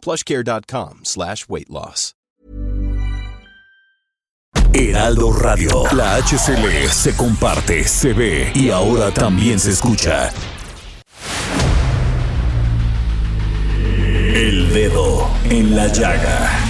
plushcare.com slash weight loss. Heraldo Radio. La HCL se comparte, se ve y ahora también se escucha. El dedo en la llaga.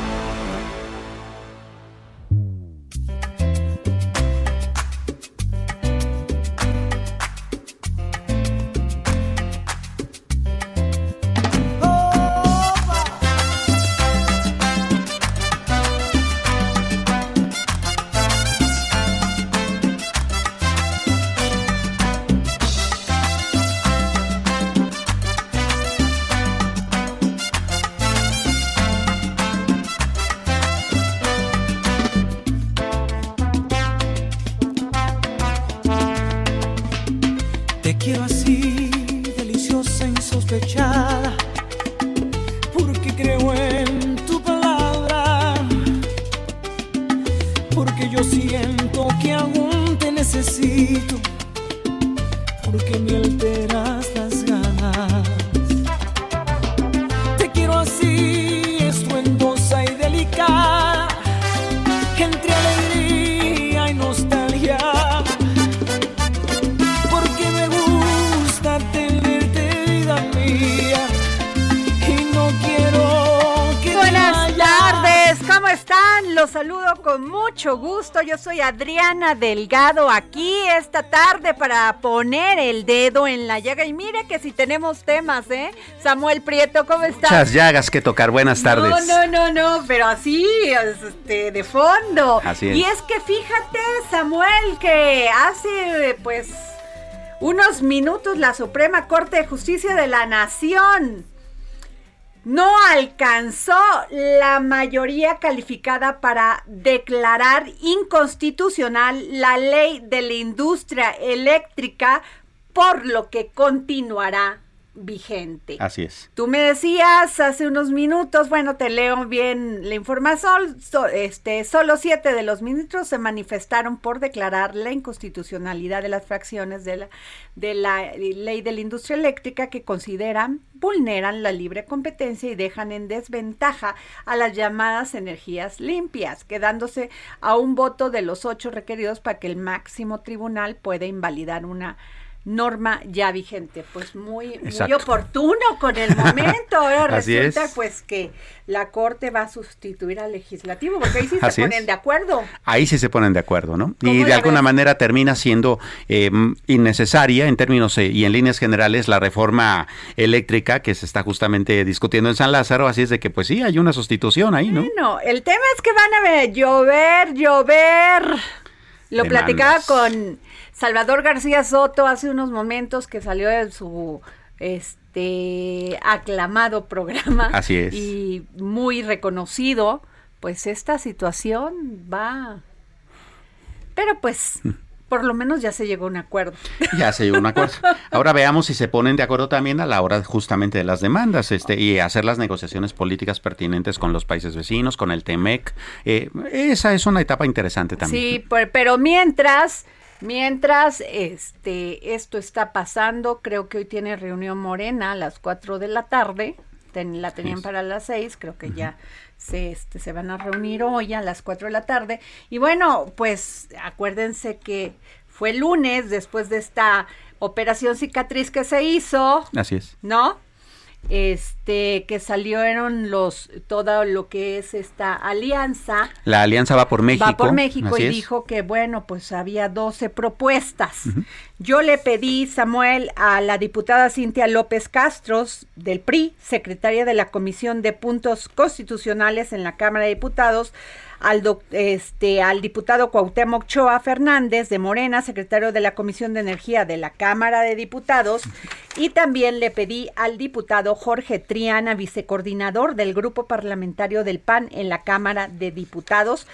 Adriana Delgado aquí esta tarde para poner el dedo en la llaga. Y mire que si tenemos temas, ¿eh? Samuel Prieto, ¿cómo estás? Muchas llagas que tocar. Buenas tardes. No, no, no, no, pero así, este, de fondo. Así es. Y es que fíjate, Samuel, que hace, pues, unos minutos la Suprema Corte de Justicia de la Nación no alcanzó la mayoría calificada para declarar inconstitucional la ley de la industria eléctrica, por lo que continuará vigente. Así es. Tú me decías hace unos minutos, bueno, te leo bien la información, so- este, solo siete de los ministros se manifestaron por declarar la inconstitucionalidad de las fracciones de la, de la ley de la industria eléctrica que consideran vulneran la libre competencia y dejan en desventaja a las llamadas energías limpias, quedándose a un voto de los ocho requeridos para que el máximo tribunal pueda invalidar una norma ya vigente. Pues muy, muy oportuno con el momento. Ahora resulta es. pues que la Corte va a sustituir al legislativo, porque ahí sí se Así ponen es. de acuerdo. Ahí sí se ponen de acuerdo, ¿no? ¿Cómo Y de alguna ves? manera termina siendo eh, innecesaria en términos eh, y en líneas generales la reforma eléctrica que se está justamente discutiendo en San Lázaro. Así es de que, pues sí, hay una sustitución ahí, ¿no? Bueno, el tema es que van a ver, llover, llover. Lo Demandas. platicaba con Salvador García Soto hace unos momentos que salió de su este aclamado programa. Así es. Y muy reconocido. Pues esta situación va. Pero pues, por lo menos ya se llegó a un acuerdo. Ya se llegó a un acuerdo. Ahora veamos si se ponen de acuerdo también a la hora justamente de las demandas este, y hacer las negociaciones políticas pertinentes con los países vecinos, con el TEMEC. Eh, esa es una etapa interesante también. Sí, pero mientras, mientras este, esto está pasando, creo que hoy tiene reunión Morena a las 4 de la tarde. ten- la tenían para las 6, creo que ya se, este, se van a reunir hoy a las 4 de la tarde. Y bueno, pues acuérdense que fue el lunes después de esta operación cicatriz que se hizo. Así es. ¿No? Este que salieron los todo lo que es esta alianza. La alianza va por México. Va por México y dijo que bueno, pues había 12 propuestas. Yo le pedí, Samuel, a la diputada Cintia López Castros del PRI, secretaria de la Comisión de Puntos Constitucionales en la Cámara de Diputados, al, este, al diputado Cuauhtémoc Choa Fernández de Morena, secretario de la Comisión de Energía de la Cámara de Diputados, y también le pedí al diputado Jorge Triana, vicecoordinador del Grupo Parlamentario del PAN en la Cámara de Diputados,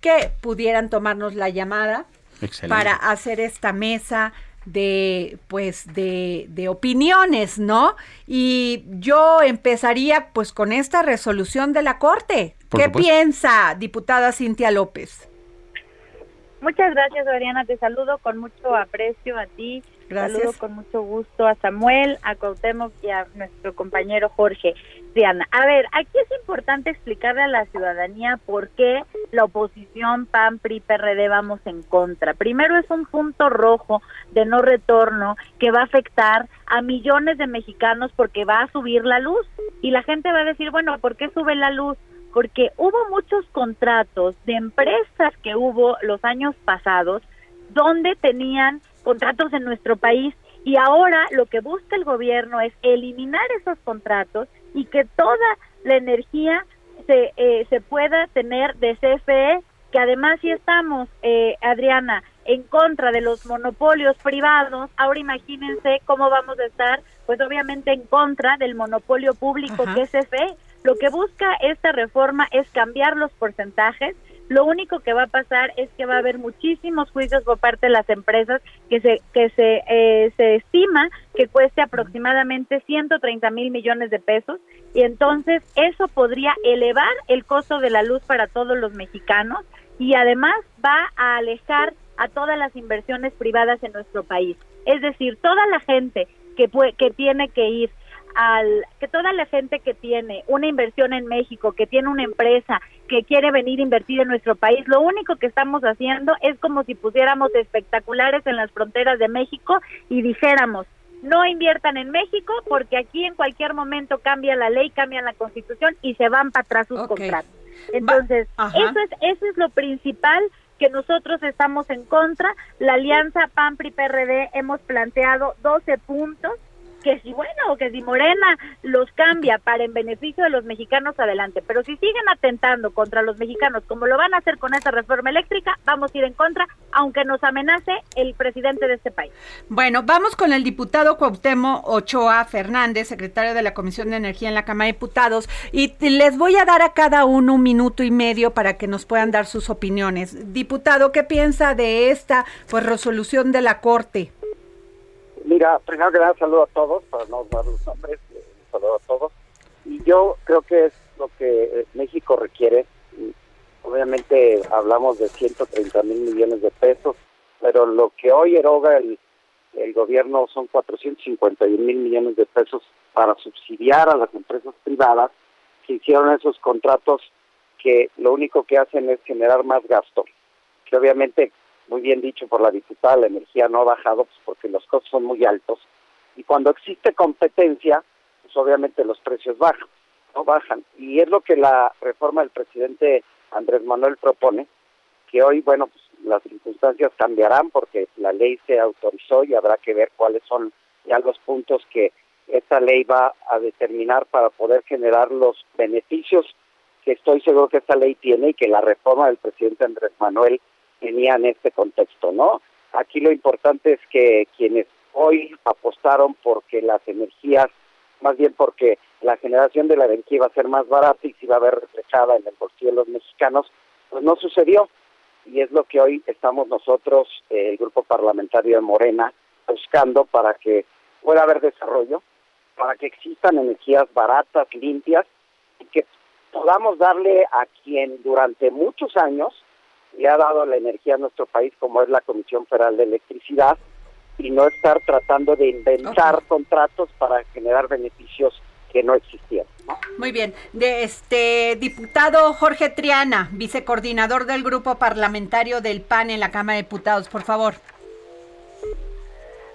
que pudieran tomarnos la llamada para hacer esta mesa de pues de, de, opiniones, ¿no? Y yo empezaría pues con esta resolución de la Corte. ¿Qué piensa, diputada Cintia López? Muchas gracias, Adriana. Te saludo con mucho aprecio a ti. Gracias. Saludo con mucho gusto a Samuel, a Cuauhtémoc y a nuestro compañero Jorge. Diana, a ver, aquí es importante explicarle a la ciudadanía por qué la oposición PAN, PRI, PRD vamos en contra. Primero es un punto rojo de no retorno que va a afectar a millones de mexicanos porque va a subir la luz y la gente va a decir, bueno, ¿por qué sube la luz? porque hubo muchos contratos de empresas que hubo los años pasados donde tenían contratos en nuestro país y ahora lo que busca el gobierno es eliminar esos contratos y que toda la energía se, eh, se pueda tener de CFE, que además si estamos, eh, Adriana, en contra de los monopolios privados, ahora imagínense cómo vamos a estar, pues obviamente en contra del monopolio público que es CFE lo que busca esta reforma es cambiar los porcentajes. Lo único que va a pasar es que va a haber muchísimos juicios por parte de las empresas que se que se eh, se estima que cueste aproximadamente 130 mil millones de pesos y entonces eso podría elevar el costo de la luz para todos los mexicanos y además va a alejar a todas las inversiones privadas en nuestro país. Es decir, toda la gente que, que tiene que ir al que toda la gente que tiene una inversión en México, que tiene una empresa, que quiere venir a invertir en nuestro país, lo único que estamos haciendo es como si pusiéramos espectaculares en las fronteras de México y dijéramos, no inviertan en México porque aquí en cualquier momento cambia la ley, cambia la constitución y se van para atrás sus contratos. Entonces, eso es, eso es lo principal que nosotros estamos en contra. La alianza PAN-PRI-PRD hemos planteado 12 puntos que si bueno que si Morena los cambia para en beneficio de los mexicanos adelante, pero si siguen atentando contra los mexicanos como lo van a hacer con esta reforma eléctrica, vamos a ir en contra, aunque nos amenace el presidente de este país. Bueno, vamos con el diputado Cuauhtémoc Ochoa Fernández, secretario de la Comisión de Energía en la Cámara de Diputados, y les voy a dar a cada uno un minuto y medio para que nos puedan dar sus opiniones. Diputado, ¿qué piensa de esta pues resolución de la Corte? Mira, primero que nada saludo a todos, para no dar los nombres, eh, saludo a todos. Y yo creo que es lo que eh, México requiere. Obviamente hablamos de 130 mil millones de pesos, pero lo que hoy eroga el, el gobierno son 451 mil millones de pesos para subsidiar a las empresas privadas que hicieron esos contratos que lo único que hacen es generar más gasto, que obviamente muy bien dicho por la diputada, la energía no ha bajado pues porque los costos son muy altos y cuando existe competencia, pues obviamente los precios bajan, no bajan. Y es lo que la reforma del presidente Andrés Manuel propone, que hoy, bueno, pues las circunstancias cambiarán porque la ley se autorizó y habrá que ver cuáles son ya los puntos que esta ley va a determinar para poder generar los beneficios que estoy seguro que esta ley tiene y que la reforma del presidente Andrés Manuel en este contexto, ¿no? Aquí lo importante es que quienes hoy apostaron porque las energías, más bien porque la generación de la energía iba a ser más barata y se iba a ver reflejada en el bolsillo de los mexicanos, pues no sucedió. Y es lo que hoy estamos nosotros, el grupo parlamentario de Morena, buscando para que pueda haber desarrollo, para que existan energías baratas, limpias, y que podamos darle a quien durante muchos años le ha dado la energía a nuestro país, como es la Comisión Federal de Electricidad, y no estar tratando de inventar contratos para generar beneficios que no existían. Muy bien, de este diputado Jorge Triana, vicecoordinador del grupo parlamentario del PAN en la Cámara de Diputados, por favor.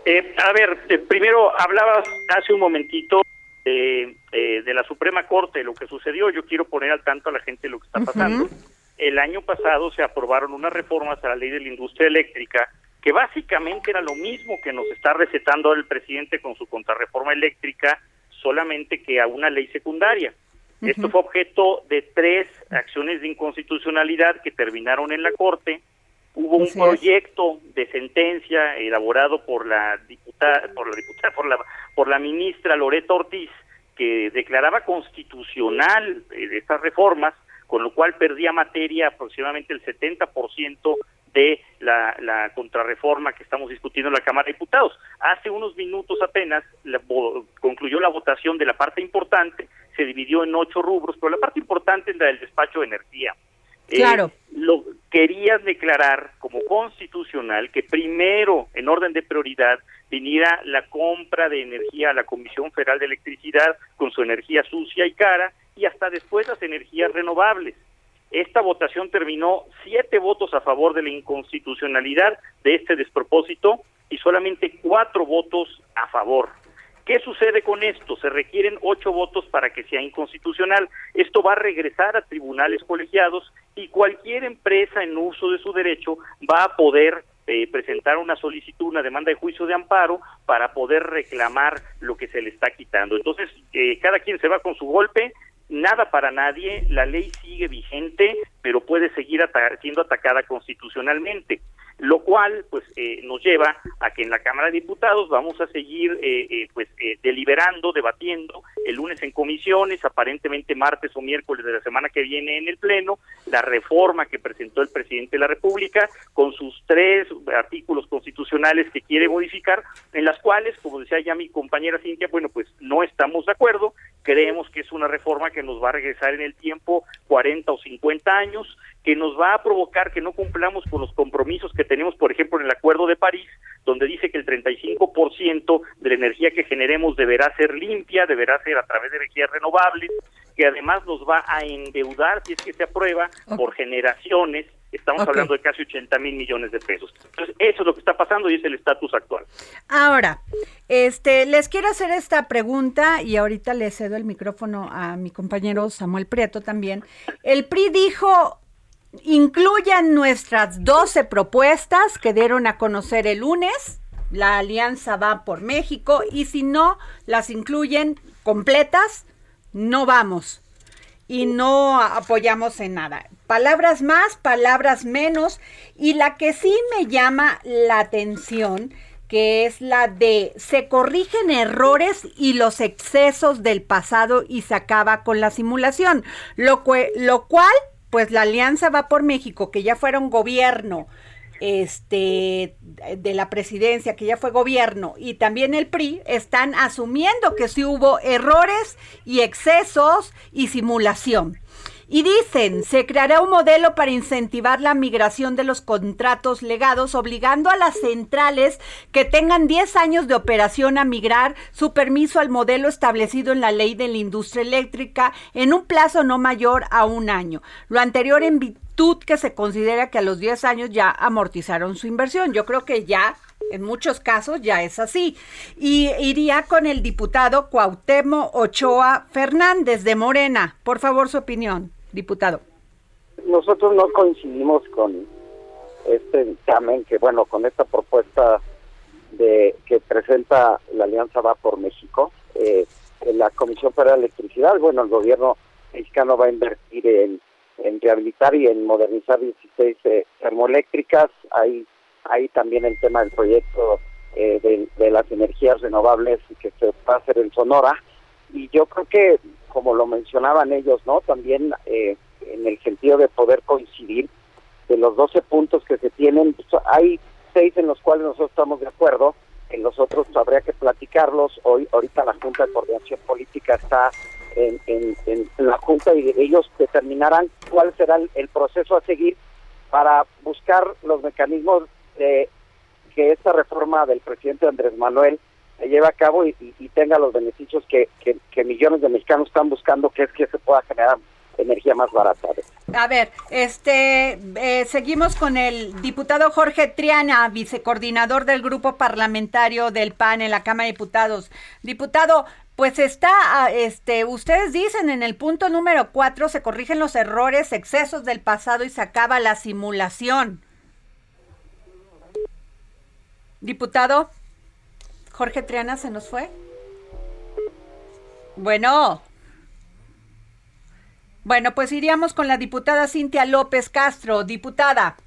Eh, a ver, eh, primero hablabas hace un momentito de, eh, de, la Suprema Corte, lo que sucedió. Yo quiero poner al tanto a la gente lo que está pasando. El año pasado se aprobaron unas reformas a la ley de la industria eléctrica que básicamente era lo mismo que nos está recetando el presidente con su contrarreforma eléctrica, solamente que a una ley secundaria. Esto fue objeto de tres acciones de inconstitucionalidad que terminaron en la Corte. Hubo un proyecto de sentencia elaborado por la diputada, por la diputada, por la, por la ministra Loreta Ortiz, que declaraba constitucional eh, estas reformas, con lo cual perdía materia aproximadamente el 70% de la, la, contrarreforma que estamos discutiendo en la Cámara de Diputados. Hace unos minutos apenas concluyó la votación de la parte importante, se dividió en ocho rubros, pero la parte importante es la del despacho de energía. Eh, claro. lo querías declarar como constitucional que primero, en orden de prioridad, viniera la compra de energía a la Comisión Federal de Electricidad con su energía sucia y cara y hasta después las energías renovables. Esta votación terminó siete votos a favor de la inconstitucionalidad de este despropósito y solamente cuatro votos a favor. ¿Qué sucede con esto? Se requieren ocho votos para que sea inconstitucional. Esto va a regresar a tribunales colegiados y cualquier empresa en uso de su derecho va a poder eh, presentar una solicitud, una demanda de juicio de amparo para poder reclamar lo que se le está quitando. Entonces, eh, cada quien se va con su golpe, nada para nadie, la ley sigue vigente, pero puede seguir siendo atacada constitucionalmente lo cual pues eh, nos lleva a que en la Cámara de Diputados vamos a seguir eh, eh, pues deliberando, debatiendo el lunes en comisiones, aparentemente martes o miércoles de la semana que viene en el Pleno, la reforma que presentó el presidente de la República con sus tres artículos constitucionales que quiere modificar, en las cuales, como decía ya mi compañera Cintia, bueno, pues no estamos de acuerdo, creemos que es una reforma que nos va a regresar en el tiempo 40 o 50 años, que nos va a provocar que no cumplamos con los compromisos que tenemos, por ejemplo, en el Acuerdo de París, donde dice que el 35% de la energía que generemos deberá ser limpia, deberá ser a través de energías renovables, que además nos va a endeudar, si es que se aprueba, por generaciones. Estamos hablando de casi 80 mil millones de pesos. Entonces, eso es lo que está pasando y es el estatus actual. Ahora, este, les quiero hacer esta pregunta y ahorita le cedo el micrófono a mi compañero Samuel Prieto también. El PRI dijo incluyan nuestras 12 propuestas que dieron a conocer el lunes. La alianza va por México y si no las incluyen completas, no vamos y no apoyamos en nada. Palabras más, palabras menos. Y la que sí me llama la atención, que es la de se corrigen errores y los excesos del pasado y se acaba con la simulación, lo, lo cual pues la Alianza va por México, que ya fuera un gobierno este de la presidencia, que ya fue gobierno, y también el PRI, están asumiendo que sí hubo errores y excesos y simulación. Y dicen, se creará un modelo para incentivar la migración de los contratos legados, obligando a las centrales que tengan 10 años de operación a migrar su permiso al modelo establecido en la ley de la industria eléctrica en un plazo no mayor a un año. Lo anterior en virtud que se considera que a los 10 años ya amortizaron su inversión. Yo creo que ya en muchos casos ya es así. Y iría con el diputado Cuauhtémoc Ochoa Fernández de Morena. Por favor, su opinión diputado? Nosotros no coincidimos con este dictamen, que bueno, con esta propuesta de que presenta la Alianza Va por México, eh, en la Comisión Federal de Electricidad, bueno, el gobierno mexicano va a invertir en, rehabilitar y en modernizar 16 eh, termoeléctricas, hay, hay también el tema del proyecto eh, de, de, las energías renovables que se va a hacer en Sonora, y yo creo que como lo mencionaban ellos, ¿no? También eh, en el sentido de poder coincidir de los 12 puntos que se tienen, pues, hay seis en los cuales nosotros estamos de acuerdo, en los otros habría que platicarlos. Hoy, ahorita la Junta de Coordinación Política está en, en, la Junta y ellos determinarán cuál será el, proceso a seguir para buscar los mecanismos de que esta reforma del presidente Andrés Manuel se lleve a cabo y, tenga los beneficios que, millones de mexicanos están buscando, que es que se pueda generar energía más barata. A ver, este, eh, seguimos con el diputado Jorge Triana, vicecoordinador del grupo parlamentario del PAN en la Cámara de Diputados. Diputado, pues está, ah, este, ustedes dicen en el punto número cuatro se corrigen los errores, excesos del pasado y se acaba la simulación. Diputado Jorge Triana se nos fue. Bueno. Bueno, pues iríamos con la diputada Cintia López Castro. Diputada.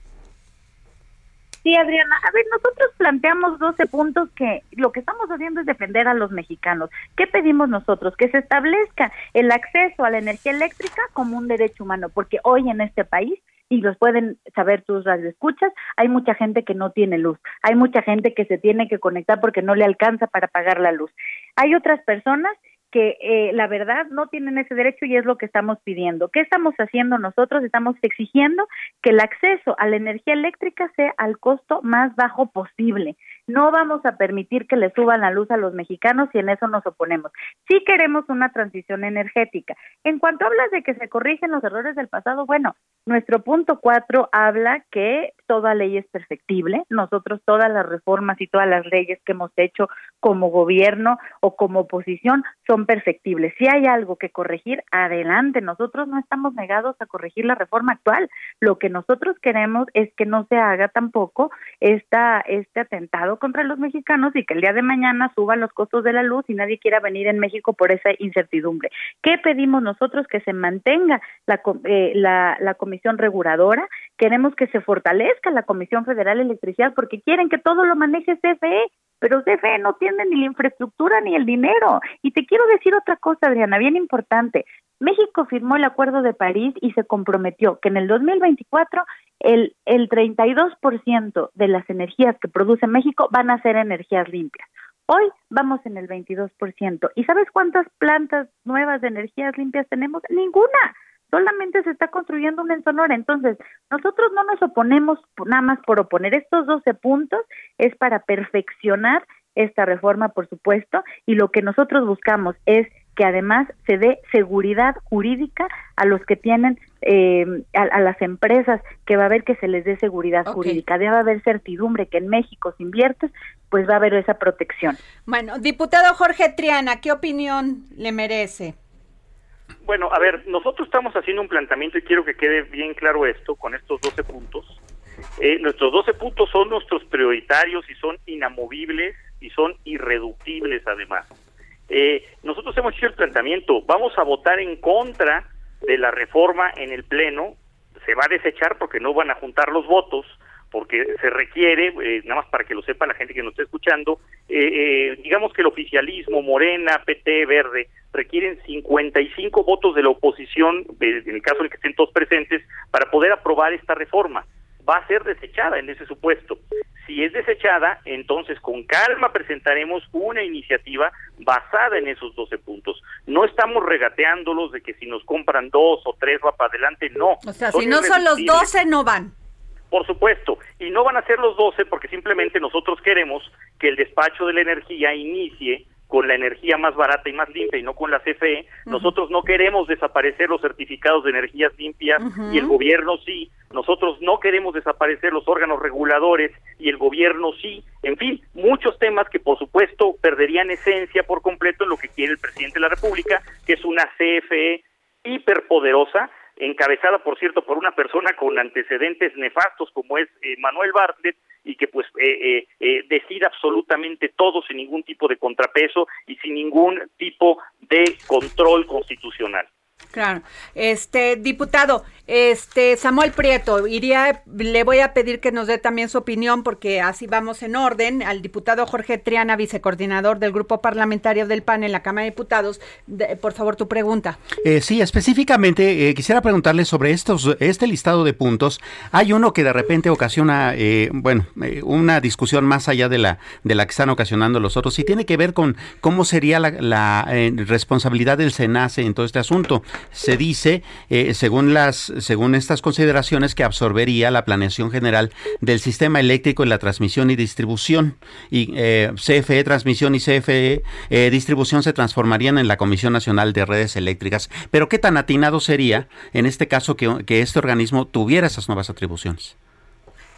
Sí, Adriana. A ver, nosotros planteamos 12 puntos que lo que estamos haciendo es defender a los mexicanos. ¿Qué pedimos nosotros? Que se establezca el acceso a la energía eléctrica como un derecho humano, porque hoy en este país y los pueden saber tus radioescuchas, hay mucha gente que no tiene luz, hay mucha gente que se tiene que conectar porque no le alcanza para pagar la luz. Hay otras personas que eh, la verdad no tienen ese derecho y es lo que estamos pidiendo. ¿Qué estamos haciendo nosotros? Estamos exigiendo que el acceso a la energía eléctrica sea al costo más bajo posible. No vamos a permitir que le suban la luz a los mexicanos y en eso nos oponemos. Sí queremos una transición energética. En cuanto hablas de que se corrigen los errores del pasado, bueno, nuestro punto cuatro habla que toda ley es perfectible. Nosotros todas las reformas y todas las leyes que hemos hecho como gobierno o como oposición son perfectibles. Si hay algo que corregir, adelante. Nosotros no estamos negados a corregir la reforma actual. Lo que nosotros queremos es que no se haga tampoco esta, este atentado contra los mexicanos y que el día de mañana suban los costos de la luz y nadie quiera venir en México por esa incertidumbre. ¿Qué pedimos nosotros? Que se mantenga la, eh, la, comisión reguladora, queremos que se fortalezca la Comisión Federal de Electricidad porque quieren que todo lo maneje CFE, pero CFE no tiene ni la infraestructura ni el dinero. Y te quiero decir otra cosa, Adriana, bien importante. México firmó el Acuerdo de París y se comprometió que en el 2024 el, el 32% de las energías que produce México van a ser energías limpias. Hoy vamos en el 22%. ¿Y sabes cuántas plantas nuevas de energías limpias tenemos? Ninguna. Solamente se está construyendo una en Sonora. Entonces, nosotros no nos oponemos nada más por oponer. Estos 12 puntos es para perfeccionar esta reforma, por supuesto, y lo que nosotros buscamos es que además se dé seguridad jurídica a los que tienen, eh, a, las empresas, que va a haber que se les dé seguridad jurídica, debe haber certidumbre que en México si inviertes, pues va a haber esa protección. Bueno, diputado Jorge Triana, ¿qué opinión le merece? Bueno, a ver, nosotros estamos haciendo un planteamiento y quiero que quede bien claro esto con estos 12 puntos. Eh, nuestros 12 puntos son nuestros prioritarios y son inamovibles y son irreductibles además. Eh, nosotros hemos hecho el planteamiento, vamos a votar en contra de la reforma en el Pleno, se va a desechar porque no van a juntar los votos, porque se requiere, eh, nada más para que lo sepa la gente que nos está escuchando, eh, digamos que el oficialismo, Morena, PT, Verde, requieren 55 votos de la oposición, en el caso de que estén todos presentes, para poder aprobar esta reforma va a ser desechada en ese supuesto. Si es desechada, entonces con calma presentaremos una iniciativa basada en esos 12 puntos. No estamos regateándolos de que si nos compran dos o tres va para adelante, no. O sea, si no son los 12, no van. Por supuesto, y no van a ser los 12 porque simplemente nosotros queremos que el despacho de la energía inicie con la energía más barata y más limpia y no con la CFE. Nosotros no queremos desaparecer los certificados de energías limpias y el gobierno sí. Nosotros no queremos desaparecer los órganos reguladores y el gobierno sí. En fin, muchos temas que por supuesto perderían esencia por completo en lo que quiere el presidente de la República, que es una CFE hiperpoderosa encabezada, por cierto, por una persona con antecedentes nefastos como es eh, Manuel Bartlett, y que pues eh, eh, decida absolutamente todo sin ningún tipo de contrapeso y sin ningún tipo de control constitucional. Claro. Este, diputado, este, Samuel Prieto, iría, le voy a pedir que nos dé también su opinión porque así vamos en orden. Al diputado Jorge Triana, vicecoordinador del Grupo Parlamentario del PAN en la Cámara de Diputados, por favor, tu pregunta. Eh, sí, específicamente eh, quisiera preguntarle sobre estos, este listado de puntos. Hay uno que de repente ocasiona, eh, bueno, una discusión más allá de la, de la que están ocasionando los otros y tiene que ver con cómo sería la, la responsabilidad del SENACE en todo este asunto se dice, eh, según las, según estas consideraciones, que absorbería la planeación general del sistema eléctrico en la transmisión y distribución. Y eh, CFE Transmisión y CFE eh, Distribución se transformarían en la Comisión Nacional de Redes Eléctricas. Pero ¿qué tan atinado sería en este caso que, que este organismo tuviera esas nuevas atribuciones?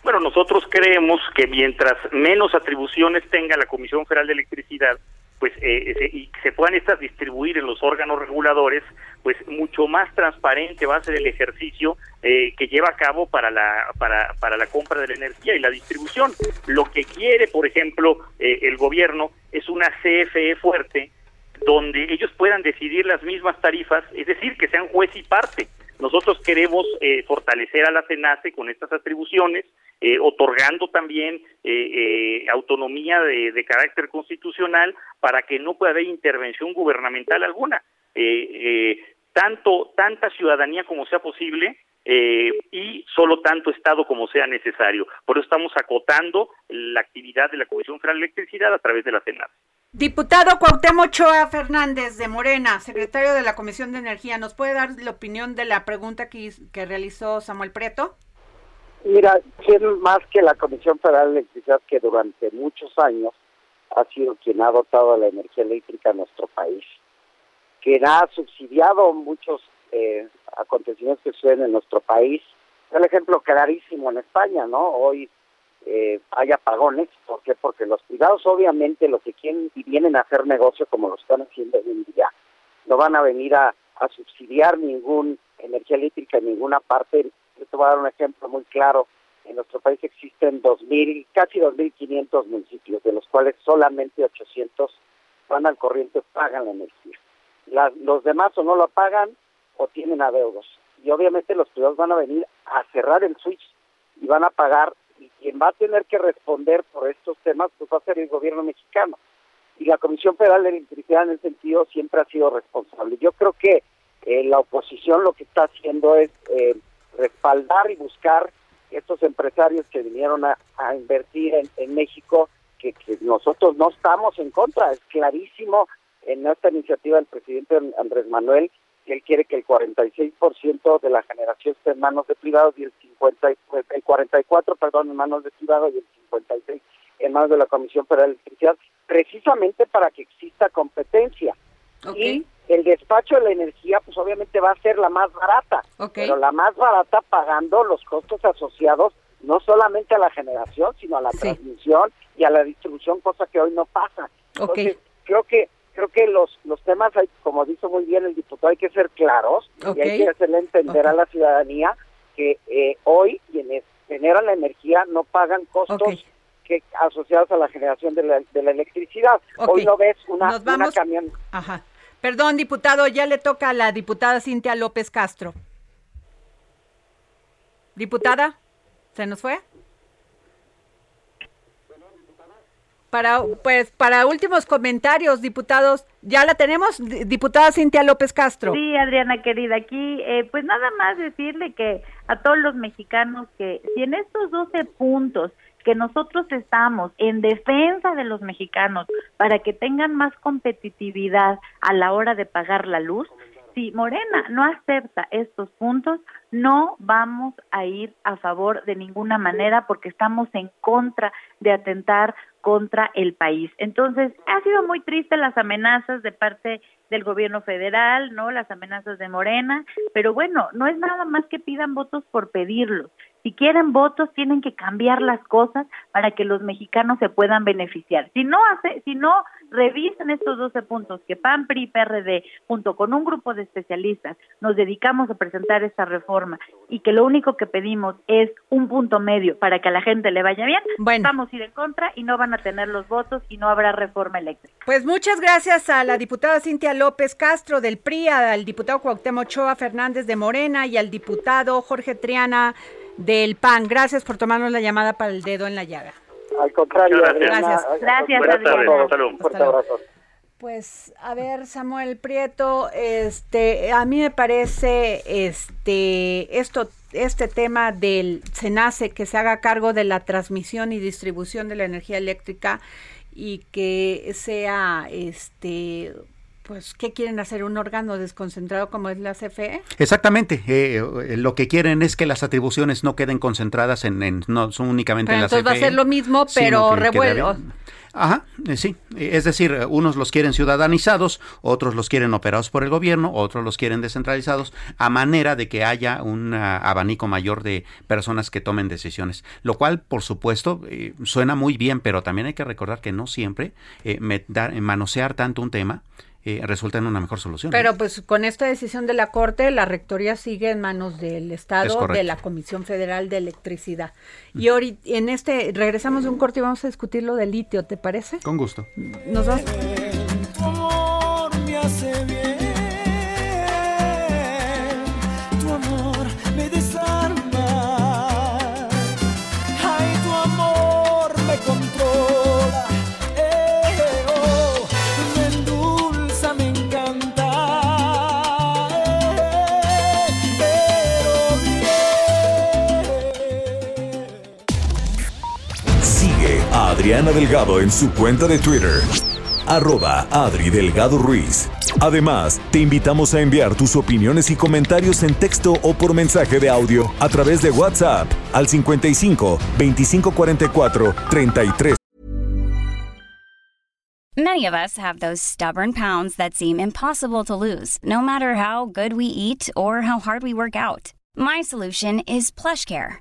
Bueno, nosotros creemos que mientras menos atribuciones tenga la Comisión Federal de Electricidad, pues eh, y se puedan estas distribuir en los órganos reguladores, pues mucho más transparente va a ser el ejercicio eh, que lleva a cabo para la para, para la compra de la energía y la distribución. Lo que quiere, por ejemplo, eh, el gobierno es una CFE fuerte donde ellos puedan decidir las mismas tarifas, es decir, que sean juez y parte. Nosotros queremos eh, fortalecer a la CENACE con estas atribuciones, eh, otorgando también eh, autonomía de, de, carácter constitucional para que no pueda haber intervención gubernamental alguna. Tanto tanta ciudadanía como sea posible y solo tanto Estado como sea necesario. Por eso estamos acotando la actividad de la Comisión Federal de Electricidad a través de la CENACE. Diputado Cuauhtémoc Choa Fernández de Morena, secretario de la Comisión de Energía, ¿nos puede dar la opinión de la pregunta que, que realizó Samuel Prieto? Mira, ¿quién más que la Comisión Federal de Electricidad que durante muchos años ha sido quien ha dotado la energía eléctrica a nuestro país, quien ha subsidiado muchos eh, acontecimientos que suceden en nuestro país? El ejemplo clarísimo en España, ¿no? Hoy eh, hay apagones. ¿Por qué? Porque los privados obviamente lo que quieren y vienen a hacer negocio como lo están haciendo hoy en día, no van a venir a, subsidiar ninguna energía eléctrica en ninguna parte. Yo te voy a dar un ejemplo muy claro. En nuestro país existen 2.000, casi 2.500 municipios, de los cuales solamente 800 van al corriente pagan la energía. Los demás o no lo pagan o tienen adeudos. Y obviamente los privados van a venir a cerrar el switch y van a pagar y quien va a tener que responder por estos temas pues va a ser el gobierno mexicano. Y la Comisión Federal de Electricidad en ese sentido siempre ha sido responsable. Yo creo que eh, la oposición lo que está haciendo es eh, respaldar y buscar estos empresarios que vinieron a, invertir en, México, que, que, nosotros no estamos en contra. Es clarísimo en esta iniciativa del presidente Andrés Manuel él quiere que el 46% de la generación esté en manos de privados y el 50 pues, el 44, perdón, en manos de privados y el 56 en manos de la Comisión Federal de Electricidad, precisamente para que exista competencia. Y el despacho de la energía, pues obviamente va a ser la más barata, pero la más barata pagando los costos asociados no solamente a la generación, sino a la transmisión y a la distribución, cosa que hoy no pasa. Entonces, creo que creo que los los temas, hay, como dijo muy bien el diputado, hay que ser claros y hay que hacerle entender a la ciudadanía que eh, hoy quienes generan la energía no pagan costos que asociados a la generación de la, de la electricidad. Hoy no ves una, una camión. Ajá. Perdón, diputado, ya le toca a la diputada Cintia López Castro. Diputada, ¿se nos fue? Para, pues, para últimos comentarios, diputados, ¿ya la tenemos? Diputada Cintia López Castro. Sí, Adriana querida, aquí, eh, pues nada más decirle que a todos los mexicanos que si en estos 12 puntos que nosotros estamos en defensa de los mexicanos para que tengan más competitividad a la hora de pagar la luz, si Morena no acepta estos puntos, no vamos a ir a favor de ninguna manera porque estamos en contra de atentar contra el país. Entonces, ha sido muy triste las amenazas de parte del gobierno federal, ¿no? Las amenazas de Morena, pero bueno, no es nada más que pidan votos por pedirlos. Si quieren votos, tienen que cambiar las cosas para que los mexicanos se puedan beneficiar. Si no hace, si no revisen estos 12 puntos que PAN, PRI, PRD, junto con un grupo de especialistas, nos dedicamos a presentar esta reforma y que lo único que pedimos es un punto medio para que a la gente le vaya bien, vamos a ir en contra y no van a tener los votos y no habrá reforma eléctrica. Pues muchas gracias a la diputada Cintia López Castro del PRI, al diputado Cuauhtémoc Ochoa Fernández de Morena y al diputado Jorge Triana del PAN. Gracias por tomarnos la llamada para el dedo en la llaga. Al contrario, gracias. Gracias, Pues a ver, Samuel Prieto, este, a mí me parece, este, esto, este tema del SENACE que se haga cargo de la transmisión y distribución de la energía eléctrica y que sea, este, pues, ¿qué quieren hacer? ¿Un órgano desconcentrado como es la CFE? Exactamente. Eh, eh, lo que quieren es que las atribuciones no queden concentradas en, no son únicamente en la entonces CFE. va a ser lo mismo, pero revuelo. Ajá, eh, sí. Es decir, unos los quieren ciudadanizados, otros los quieren operados por el gobierno, otros los quieren descentralizados, a manera de que haya un abanico mayor de personas que tomen decisiones. Lo cual, por supuesto, suena muy bien, pero también hay que recordar que no siempre manosear tanto un tema eh, resulta en una mejor solución. Pero pues con esta decisión de la Corte, la Rectoría sigue en manos del Estado, de la Comisión Federal de Electricidad. Y ahorita, en este, regresamos de un corte y vamos a discutir lo del litio, ¿te parece? Con gusto. Nos vamos. Adriana Delgado en su cuenta de Twitter. Arroba Adri Delgado Ruiz. Además, te invitamos a enviar tus opiniones y comentarios en texto o por mensaje de audio a través de WhatsApp al 55 2544 33. Many of us have those stubborn pounds that seem impossible to lose, no matter how good we eat or how hard we work out. My solution is PlushCare.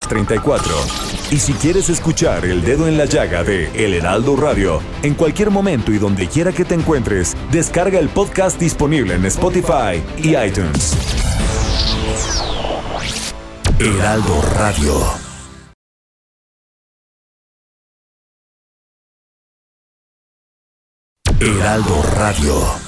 34. Y si quieres escuchar El Dedo en la Llaga de El Heraldo Radio, en cualquier momento y donde quiera que te encuentres, descarga el podcast disponible en Spotify y iTunes. Heraldo Radio. Heraldo Radio.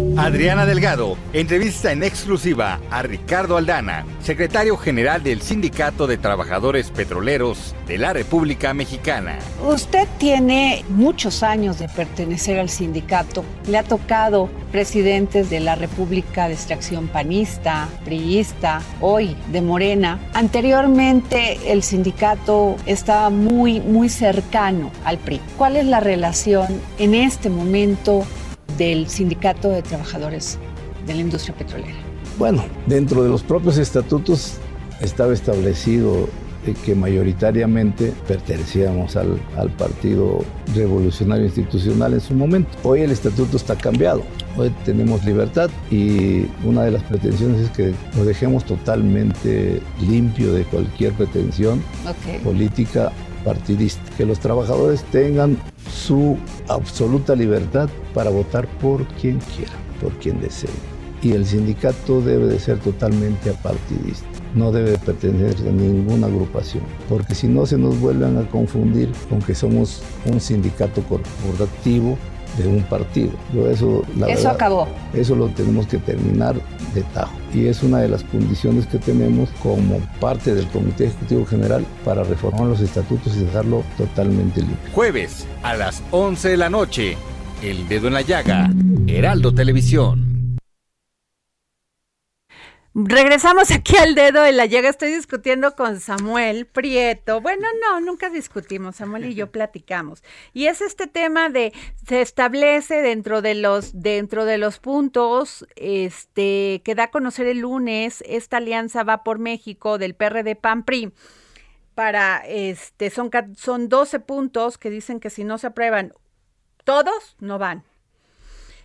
Adriana Delgado entrevista en exclusiva a Ricardo Aldana, secretario general del Sindicato de Trabajadores Petroleros de la República Mexicana. Usted tiene muchos años de pertenecer al sindicato. Le ha tocado presidentes de la República de Extracción Panista, Priista, hoy de Morena. Anteriormente el sindicato estaba muy, muy cercano al PRI. ¿Cuál es la relación en este momento del Sindicato de Trabajadores de la Industria Petrolera? Bueno, dentro de los propios estatutos estaba establecido que mayoritariamente pertenecíamos al, al, Partido Revolucionario Institucional en su momento. Hoy el estatuto está cambiado, hoy tenemos libertad y una de las pretensiones es que nos dejemos totalmente limpio de cualquier pretensión política partidista, que los trabajadores tengan su absoluta libertad para votar por quien quiera, por quien desee. Y el sindicato debe de ser totalmente apartidista, no debe pertenecer a ninguna agrupación, porque si no se nos vuelven a confundir con que somos un sindicato corporativo de un partido. eso, eso acabó. Eso lo tenemos que terminar de tajo. Y es una de las condiciones que tenemos como parte del Comité Ejecutivo General para reformar los estatutos y dejarlo totalmente libre. Jueves a las 11 de la noche, El Dedo en la Llaga, Heraldo Televisión. Regresamos aquí al dedo de la llaga. Estoy discutiendo con Samuel Prieto. Bueno, no, nunca discutimos. Samuel y yo platicamos. Y es este tema de se establece dentro de los dentro de los puntos este que da a conocer el lunes esta alianza va por México del PRD PAN PRI para este son son 12 puntos que dicen que si no se aprueban todos no van.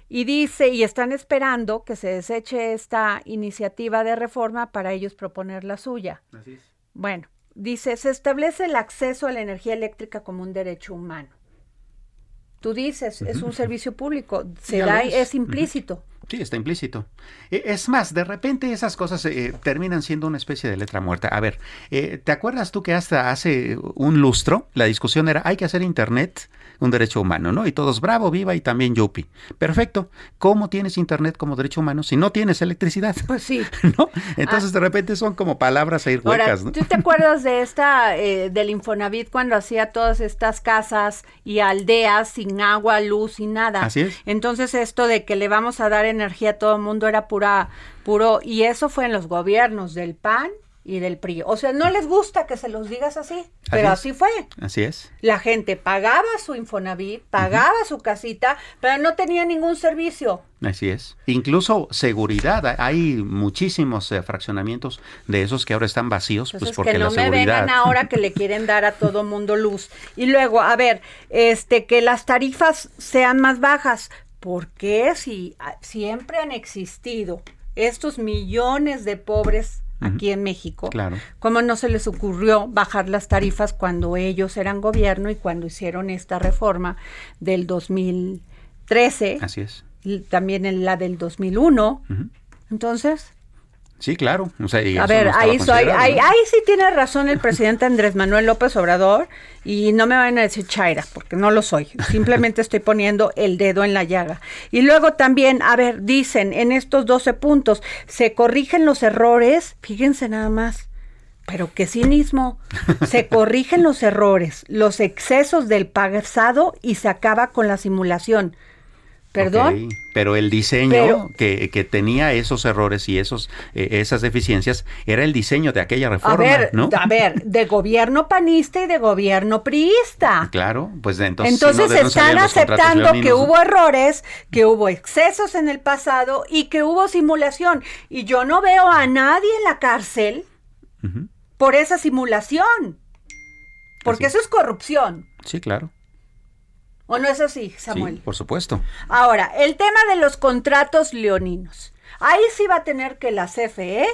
Y dice, y están esperando que se deseche esta iniciativa de reforma para ellos proponer la suya. Así es. Bueno, dice, se establece el acceso a la energía eléctrica como un derecho humano. Tú dices, es un servicio público, se da, es. implícito. Sí, está implícito. E, es más, de repente esas cosas eh, terminan siendo una especie de letra muerta. A ver, eh, ¿te acuerdas tú que hasta hace un lustro la discusión era hay que hacer Internet un derecho humano, ¿no? Y todos, bravo, viva y también yupi. Perfecto. ¿Cómo tienes Internet como derecho humano si no tienes electricidad? Pues sí. ¿No? Entonces de repente son como palabras a ir huecas, ¿no? ¿Tú te acuerdas de esta, eh, del Infonavit cuando hacía todas estas casas y aldeas sin agua, luz y nada? Así es. Entonces esto de que le vamos a dar energía todo el mundo era pura, puro, y eso fue en los gobiernos del PAN y del PRI. O sea, no les gusta que se los digas así, pero así, fue. Así es. La gente pagaba su Infonavit, pagaba su casita, pero no tenía ningún servicio. Así es. Incluso seguridad. Hay muchísimos eh, fraccionamientos de esos que ahora están vacíos, pues porque que no me vengan ahora que le quieren dar a todo mundo luz. Y luego, a ver, este que las tarifas sean más bajas. ¿Por qué si ah, siempre han existido estos millones de pobres aquí en México. Claro. ¿Cómo no se les ocurrió bajar las tarifas cuando ellos eran gobierno y cuando hicieron esta reforma del 2013? Así es. también en la del 2001. Entonces, Sí, claro. a ver, ahí, ahí, sí tiene razón el presidente Andrés Manuel López Obrador y no me van a decir chaira, porque no lo soy. Simplemente estoy poniendo el dedo en la llaga. Y luego también, a ver, dicen en estos 12 puntos, se corrigen los errores, fíjense nada más. Pero qué cinismo. Se corrigen los errores, los excesos del pasado y se acaba con la simulación. ¿Perdón? Pero el diseño que, que, tenía esos errores y esos eh, esas deficiencias era el diseño de aquella reforma, a ver, ¿no? A ver, de gobierno panista y de gobierno priista. Claro, pues entonces. Entonces están aceptando que hubo errores, que hubo excesos en el pasado y que hubo simulación. Y yo no veo a nadie en la cárcel por esa simulación. Porque eso es corrupción. Sí, claro. ¿O no es así, Samuel? Sí, por supuesto. Ahora, el tema de los contratos leoninos. Ahí sí va a tener que la CFE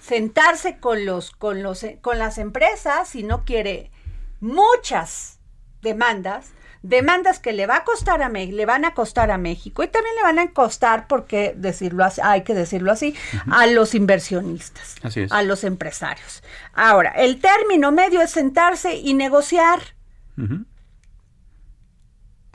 sentarse con los, con los, con las empresas si no quiere muchas demandas, demandas que le va a costar a le van a costar a México y también le van a costar, porque decirlo así, hay que decirlo así, a los inversionistas, a los empresarios. Ahora, el término medio es sentarse y negociar.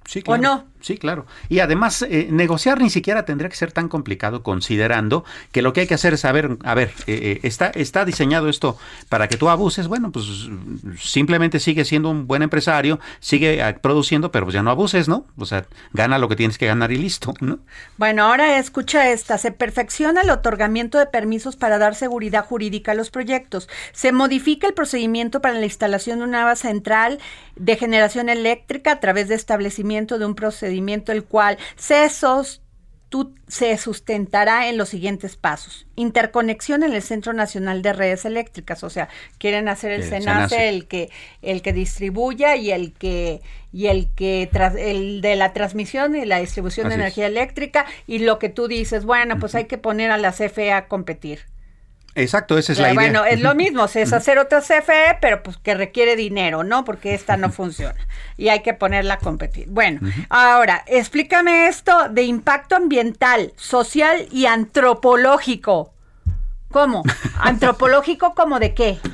Sí, claro. ¿O no? Sí, claro. Y además, eh, negociar ni siquiera tendría que ser tan complicado considerando que lo que hay que hacer es saber, a ver, eh, eh, está, está diseñado esto para que tú abuses, bueno, pues simplemente sigue siendo un buen empresario, sigue produciendo, pero pues ya no abuses, ¿no? O sea, gana lo que tienes que ganar y listo, ¿no? Bueno, ahora escucha esta, se perfecciona el otorgamiento de permisos para dar seguridad jurídica a los proyectos, se modifica el procedimiento para la instalación de una central de generación eléctrica a través de establecimiento de un procedimiento el cual se, se sustentará en los siguientes pasos. Interconexión en el Centro Nacional de Redes Eléctricas, o sea, quieren hacer el, SENACE, el que el que distribuya y el que y el que el de la transmisión y la distribución de energía eléctrica y lo que tú dices, bueno, pues hay que poner a la CFE a competir. Exacto, esa es la idea. Bueno, es lo mismo, es hacer otra CFE, pero pues que requiere dinero, ¿no? Porque esta no funciona y hay que ponerla a competir. Bueno, ahora, explícame esto de impacto ambiental, social y antropológico. ¿Cómo? ¿Antropológico como de qué?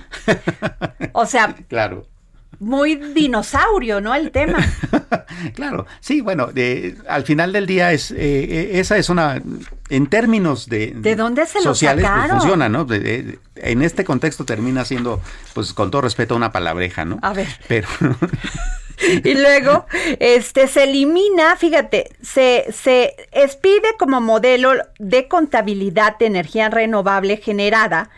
O sea, claro muy dinosaurio, ¿no? El tema. claro, sí, bueno, al final del día es eh, eh, esa es una en términos de de dónde se sociales pues, funciona, ¿no? en este contexto termina siendo, pues, con todo respeto, una palabreja, ¿no? A ver. Pero y luego, este, se elimina, fíjate, se, se expide como modelo de contabilidad de energía renovable generada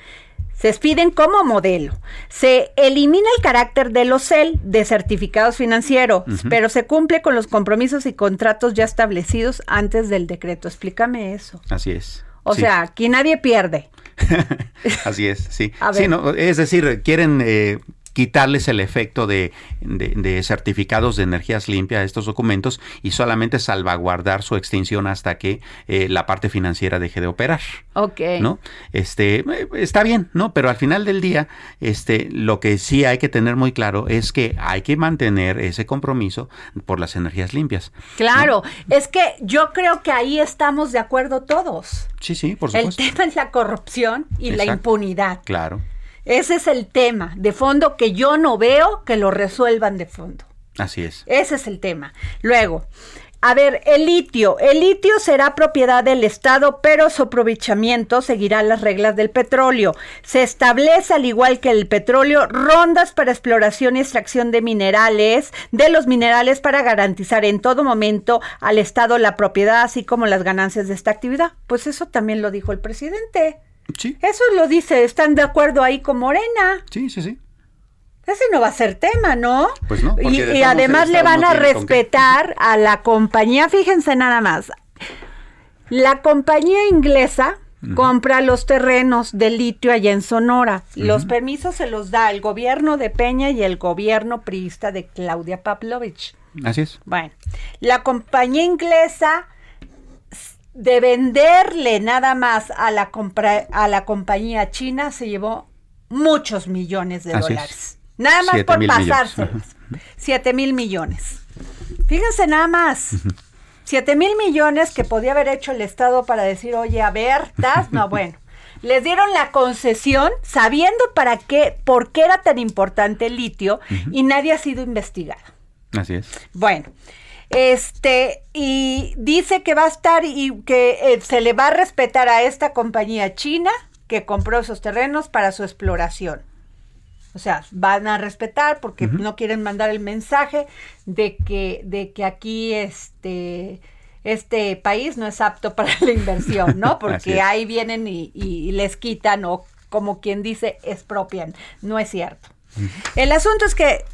se expiden como modelo. Se elimina el carácter de los CEL de certificados financieros, pero se cumple con los compromisos y contratos ya establecidos antes del decreto. Explícame eso. Así es. O sea, aquí nadie pierde. Así es, sí. sí no, es decir, quieren eh, quitarles el efecto de, de, certificados de energías limpias a estos documentos y solamente salvaguardar su extinción hasta que eh, la parte financiera deje de operar. Ok. ¿No? Este, eh, está bien, ¿no? Pero al final del día, este, lo que sí hay que tener muy claro es que hay que mantener ese compromiso por las energías limpias. Claro, es que yo creo que ahí estamos de acuerdo todos. Sí, sí, por supuesto. El tema es la corrupción y la impunidad. Claro. Ese es el tema de fondo que yo no veo que lo resuelvan de fondo. Así es. Ese es el tema. Luego, a ver, el litio. El litio será propiedad del Estado, pero su aprovechamiento seguirá las reglas del petróleo. Se establece, al igual que el petróleo, rondas para exploración y extracción de minerales, de los minerales para garantizar en todo momento al Estado la propiedad, así como las ganancias de esta actividad. Pues eso también lo dijo el presidente. Sí. Eso lo dice, están de acuerdo ahí con Morena. Sí, sí, sí. Ese no va a ser tema, ¿no? Pues no. Y, además le van a respetar a la compañía, fíjense nada más. La compañía inglesa compra los terrenos de litio allá en Sonora. Los permisos se los da el gobierno de Peña y el gobierno priista de Claudia Pavlovich. Así es. Bueno, la compañía inglesa de venderle nada más a la, a la compañía china se llevó muchos millones de dólares. Nada más por pasarse. Siete mil millones. Fíjense nada más. Siete mil millones que podía haber hecho el Estado para decir, oye, a ver, das, no, bueno. Les dieron la concesión sabiendo para qué, por qué era tan importante el litio y nadie ha sido investigado. Así es. Bueno, este, y dice que va a estar y que eh, se le va a respetar a esta compañía china que compró esos terrenos para su exploración. O sea, van a respetar porque no quieren mandar el mensaje de que, de que aquí este, este país no es apto para la inversión, ¿no? Porque ahí vienen y, les quitan o como quien dice, expropian. No es cierto. El asunto es que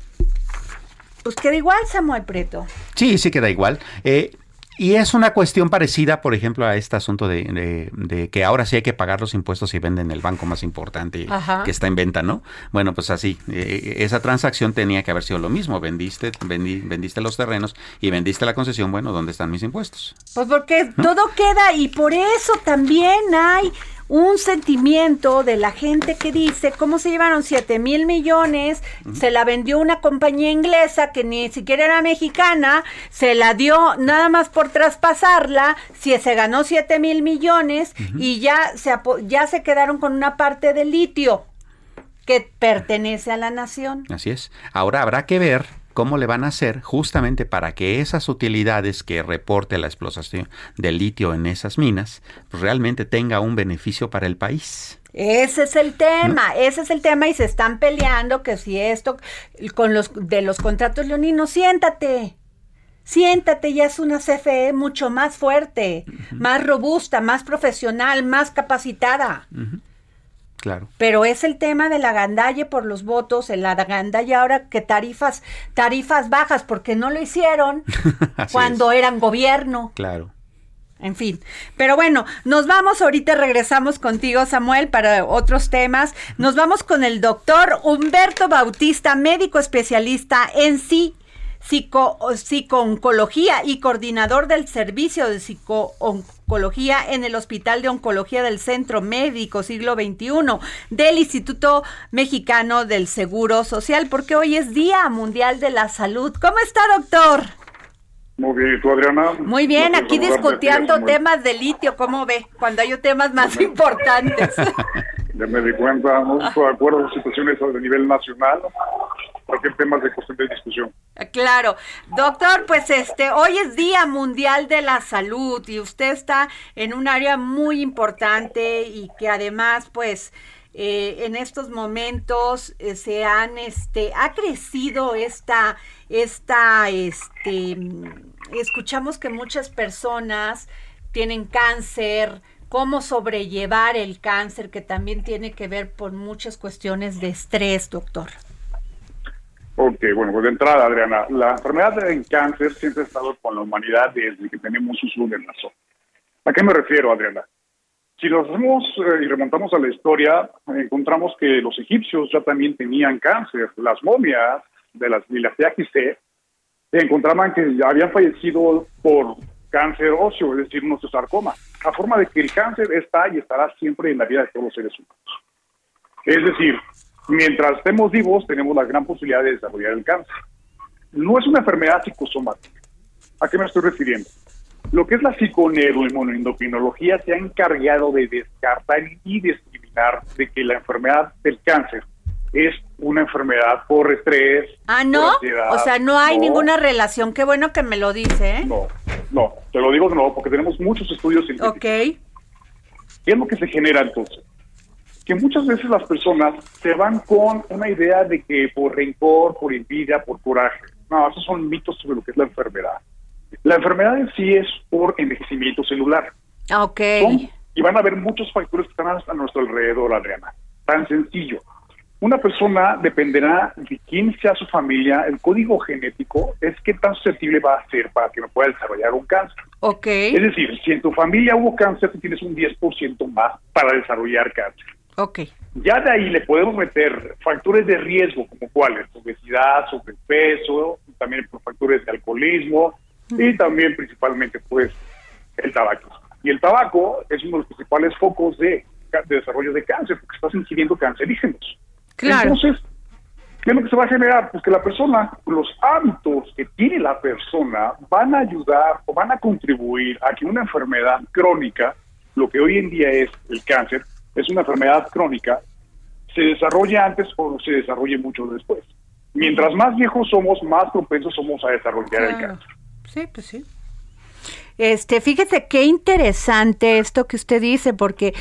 pues queda igual, Samuel Preto. Sí, sí queda igual. Eh, y es una cuestión parecida, por ejemplo, a este asunto de, que ahora sí hay que pagar los impuestos si venden el banco más importante que está en venta, ¿no? Bueno, pues así, eh, esa transacción tenía que haber sido lo mismo. Vendiste, vendiste los terrenos y vendiste la concesión. Bueno, ¿dónde están mis impuestos? Pues porque todo queda y por eso también hay un sentimiento de la gente que dice cómo se llevaron 7 mil millones, se la vendió una compañía inglesa que ni siquiera era mexicana, se la dio nada más por traspasarla, si se ganó 7 mil millones y ya se, ya se quedaron con una parte de litio que pertenece a la nación. Así es. Ahora habrá que ver cómo le van a hacer justamente para que esas utilidades que reporte la explotación de litio en esas minas pues realmente tenga un beneficio para el país. Ese es el tema, ese es el tema y se están peleando que si esto con los de los contratos leoninos, siéntate. Siéntate, ya es una CFE mucho más fuerte, más robusta, más profesional, más capacitada. Claro. Pero es el tema de la gandalle por los votos, en la gandalle ahora que tarifas, tarifas bajas, porque no lo hicieron cuando eran gobierno. Claro. En fin, pero bueno, nos vamos ahorita, regresamos contigo Samuel para otros temas. Nos vamos con el doctor Humberto Bautista, médico especialista en sí psico, psicooncología y coordinador del servicio de psicooncología en el Hospital de Oncología del Centro Médico Siglo XXI del Instituto Mexicano del Seguro Social, porque hoy es Día Mundial de la Salud. ¿Cómo está, doctor? Muy bien, ¿y tú, Adriana? Muy bien, aquí discutiendo temas de litio, ¿cómo ve? Cuando hay temas más importantes. ya me di cuenta, no estoy de acuerdo con situaciones a nivel nacional, cualquier tema de discusión. Claro. Doctor, pues este, hoy es Día Mundial de la Salud y usted está en un área muy importante y que además, pues, eh, en estos momentos eh, se han, este, ha crecido esta, esta, este, escuchamos que muchas personas tienen cáncer, cómo sobrellevar el cáncer, que también tiene que ver por muchas cuestiones de estrés, doctor. Ok, bueno, pues de entrada, Adriana, la enfermedad del cáncer siempre ha estado con la humanidad desde que tenemos uso de razón. ¿A qué me refiero, Adriana? Si nos hacemos eh, y remontamos a la historia, encontramos que los egipcios ya también tenían cáncer. Las momias de las se encontraban que habían fallecido por cáncer óseo, es decir, un sarcoma, a forma de que el cáncer está y estará siempre en la vida de todos los seres humanos. Es decir, mientras estemos vivos, tenemos la gran posibilidad de desarrollar el cáncer. No es una enfermedad psicosomática. ¿A qué me estoy refiriendo? Lo que es la psiconeuroinmunoendocrinología se ha encargado de descartar y discriminar de que la enfermedad del cáncer es una enfermedad por estrés. Ah, no. o sea, no hay ninguna relación. Qué bueno que me lo dice. ¿eh? No, no, te lo digo no, porque tenemos muchos estudios científicos. Ok. ¿Qué es lo que se genera entonces? Que muchas veces las personas se van con una idea de que por rencor, por envidia, por coraje. No, esos son mitos sobre lo que es la enfermedad. La enfermedad en sí es por envejecimiento celular. Ah, ok. y van a haber muchos factores que están a nuestro alrededor, Adriana. Tan sencillo. Una persona dependerá de quién sea su familia, el código genético es qué tan susceptible va a ser para que no pueda desarrollar un cáncer. Ok. Es decir, si en tu familia hubo cáncer, tú tienes un 10% más para desarrollar cáncer. Ok. Ya de ahí le podemos meter factores de riesgo, como cuáles, obesidad, sobrepeso, también factores de alcoholismo, y también principalmente pues el tabaco. Y el tabaco es uno de los principales focos de, desarrollo de cáncer porque estás ingiriendo cancerígenos. Claro. Entonces, ¿qué es lo que se va a generar? Pues que la persona, los hábitos que tiene la persona van a ayudar o van a contribuir a que una enfermedad crónica, lo que hoy en día es el cáncer, es una enfermedad crónica, se desarrolle antes o se desarrolle mucho después. Mientras más viejos somos, más propensos somos a desarrollar el cáncer. Sí, pues sí. Este, fíjese qué interesante esto que usted dice, porque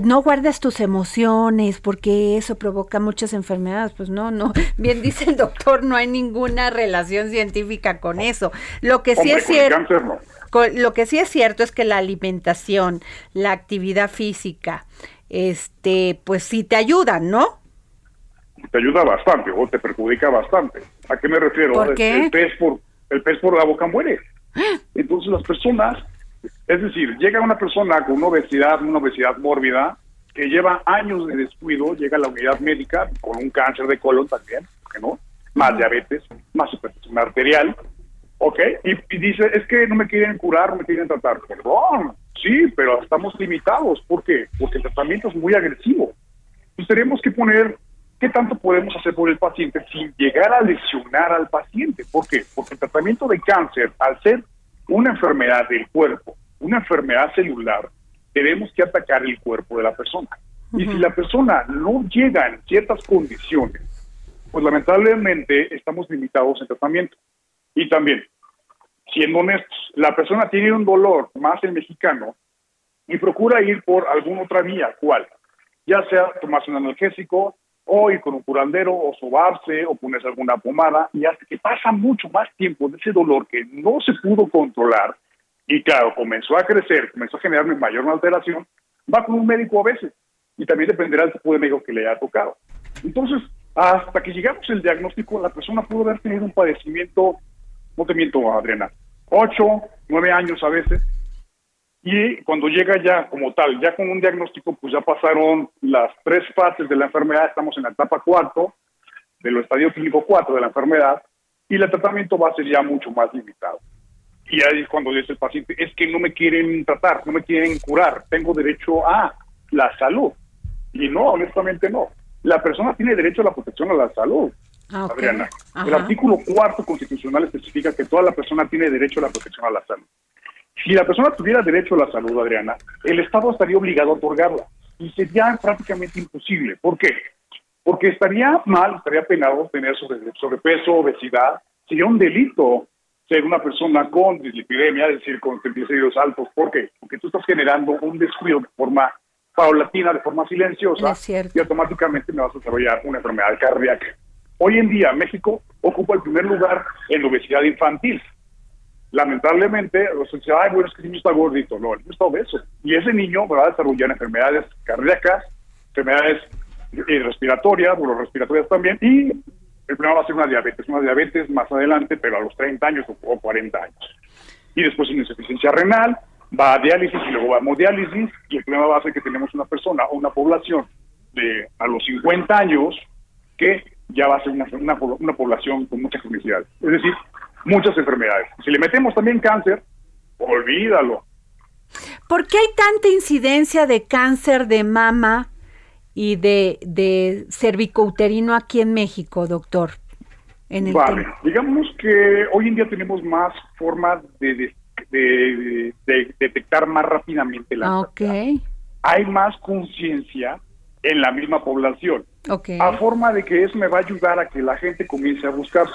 no guardas tus emociones, porque eso provoca muchas enfermedades. Pues no, no. Bien dice el doctor, no hay ninguna relación científica con eso. Lo que sí es cierto, lo que sí es cierto es que la alimentación, la actividad física, este, pues sí te ayudan, ¿no? Te ayuda bastante o te perjudica bastante. ¿A qué me refiero? ¿Por qué? por el pez por la boca muere. Entonces las personas, es decir, llega una persona con una obesidad, una obesidad mórbida, que lleva años de descuido, llega a la unidad médica con un cáncer de colon también, ¿por no? Más diabetes, más hipertensión arterial, ¿ok? Y, dice, es que no me quieren curar, no me quieren tratar. Perdón, sí, pero estamos limitados. ¿Por qué? Porque el tratamiento es muy agresivo. Entonces tenemos que poner ¿qué tanto podemos hacer por el paciente sin llegar a lesionar al paciente? ¿Por qué? Porque el tratamiento de cáncer, al ser una enfermedad del cuerpo, una enfermedad celular, tenemos que atacar el cuerpo de la persona. Y si la persona no llega en ciertas condiciones, pues lamentablemente estamos limitados en tratamiento. Y también, siendo honestos, la persona tiene un dolor, más el mexicano, y procura ir por alguna otra vía, ¿cuál? Ya sea tomarse un analgésico, o ir con un curandero o sobarse o ponerse alguna pomada y hasta que pasa mucho más tiempo de ese dolor que no se pudo controlar y claro, comenzó a crecer, comenzó a generar mayor alteración, va con un médico a veces y también dependerá del tipo de médico que le haya tocado. Entonces, hasta que llegamos al diagnóstico, la persona pudo haber tenido un padecimiento, no te miento, Adriana, ocho, nueve años a veces, y cuando llega ya como tal, ya con un diagnóstico, pues ya pasaron las tres fases de la enfermedad, estamos en la etapa cuarto, del estadio clínico cuatro de la enfermedad, y el tratamiento va a ser ya mucho más limitado. Y ahí es cuando dice el paciente, es que no me quieren tratar, no me quieren curar, tengo derecho a la salud. Y no, honestamente no. La persona tiene derecho a la protección a la salud. Ah, Adriana. El artículo cuarto constitucional especifica que toda la persona tiene derecho a la protección a la salud. Si la persona tuviera derecho a la salud, Adriana, el Estado estaría obligado a otorgarla y sería prácticamente imposible. ¿Por qué? Porque estaría mal, estaría penado tener sobrepeso, obesidad, sería un delito ser una persona con dislipidemia, es decir, con triglicéridos altos. ¿Por qué? Porque tú estás generando un descuido de forma paulatina, de forma silenciosa, y automáticamente me vas a desarrollar una enfermedad cardíaca. Hoy en día México ocupa el primer lugar en obesidad infantil lamentablemente, los dice, ay, bueno, es que el niño está gordito. No, el niño está obeso. Y ese niño va a desarrollar enfermedades cardíacas, enfermedades eh, respiratorias, bueno, respiratorias también, y el primero va a ser una diabetes, una diabetes más adelante, pero a los 30 años o 40 años. Y después una insuficiencia renal, va a diálisis y luego va a hemodiálisis y el problema va a ser que tenemos una persona o una población de a los 50 años que ya va a ser una, una, una población con mucha cronicidad, es decir, muchas enfermedades. Si le metemos también cáncer, olvídalo. ¿Por qué hay tanta incidencia de cáncer de mama y de, de cervicouterino aquí en México, doctor? En el vale, digamos que hoy en día tenemos más formas de, de, detectar más rápidamente la okay. Hay más conciencia en la misma población. A forma de que eso me va a ayudar a que la gente comience a buscar.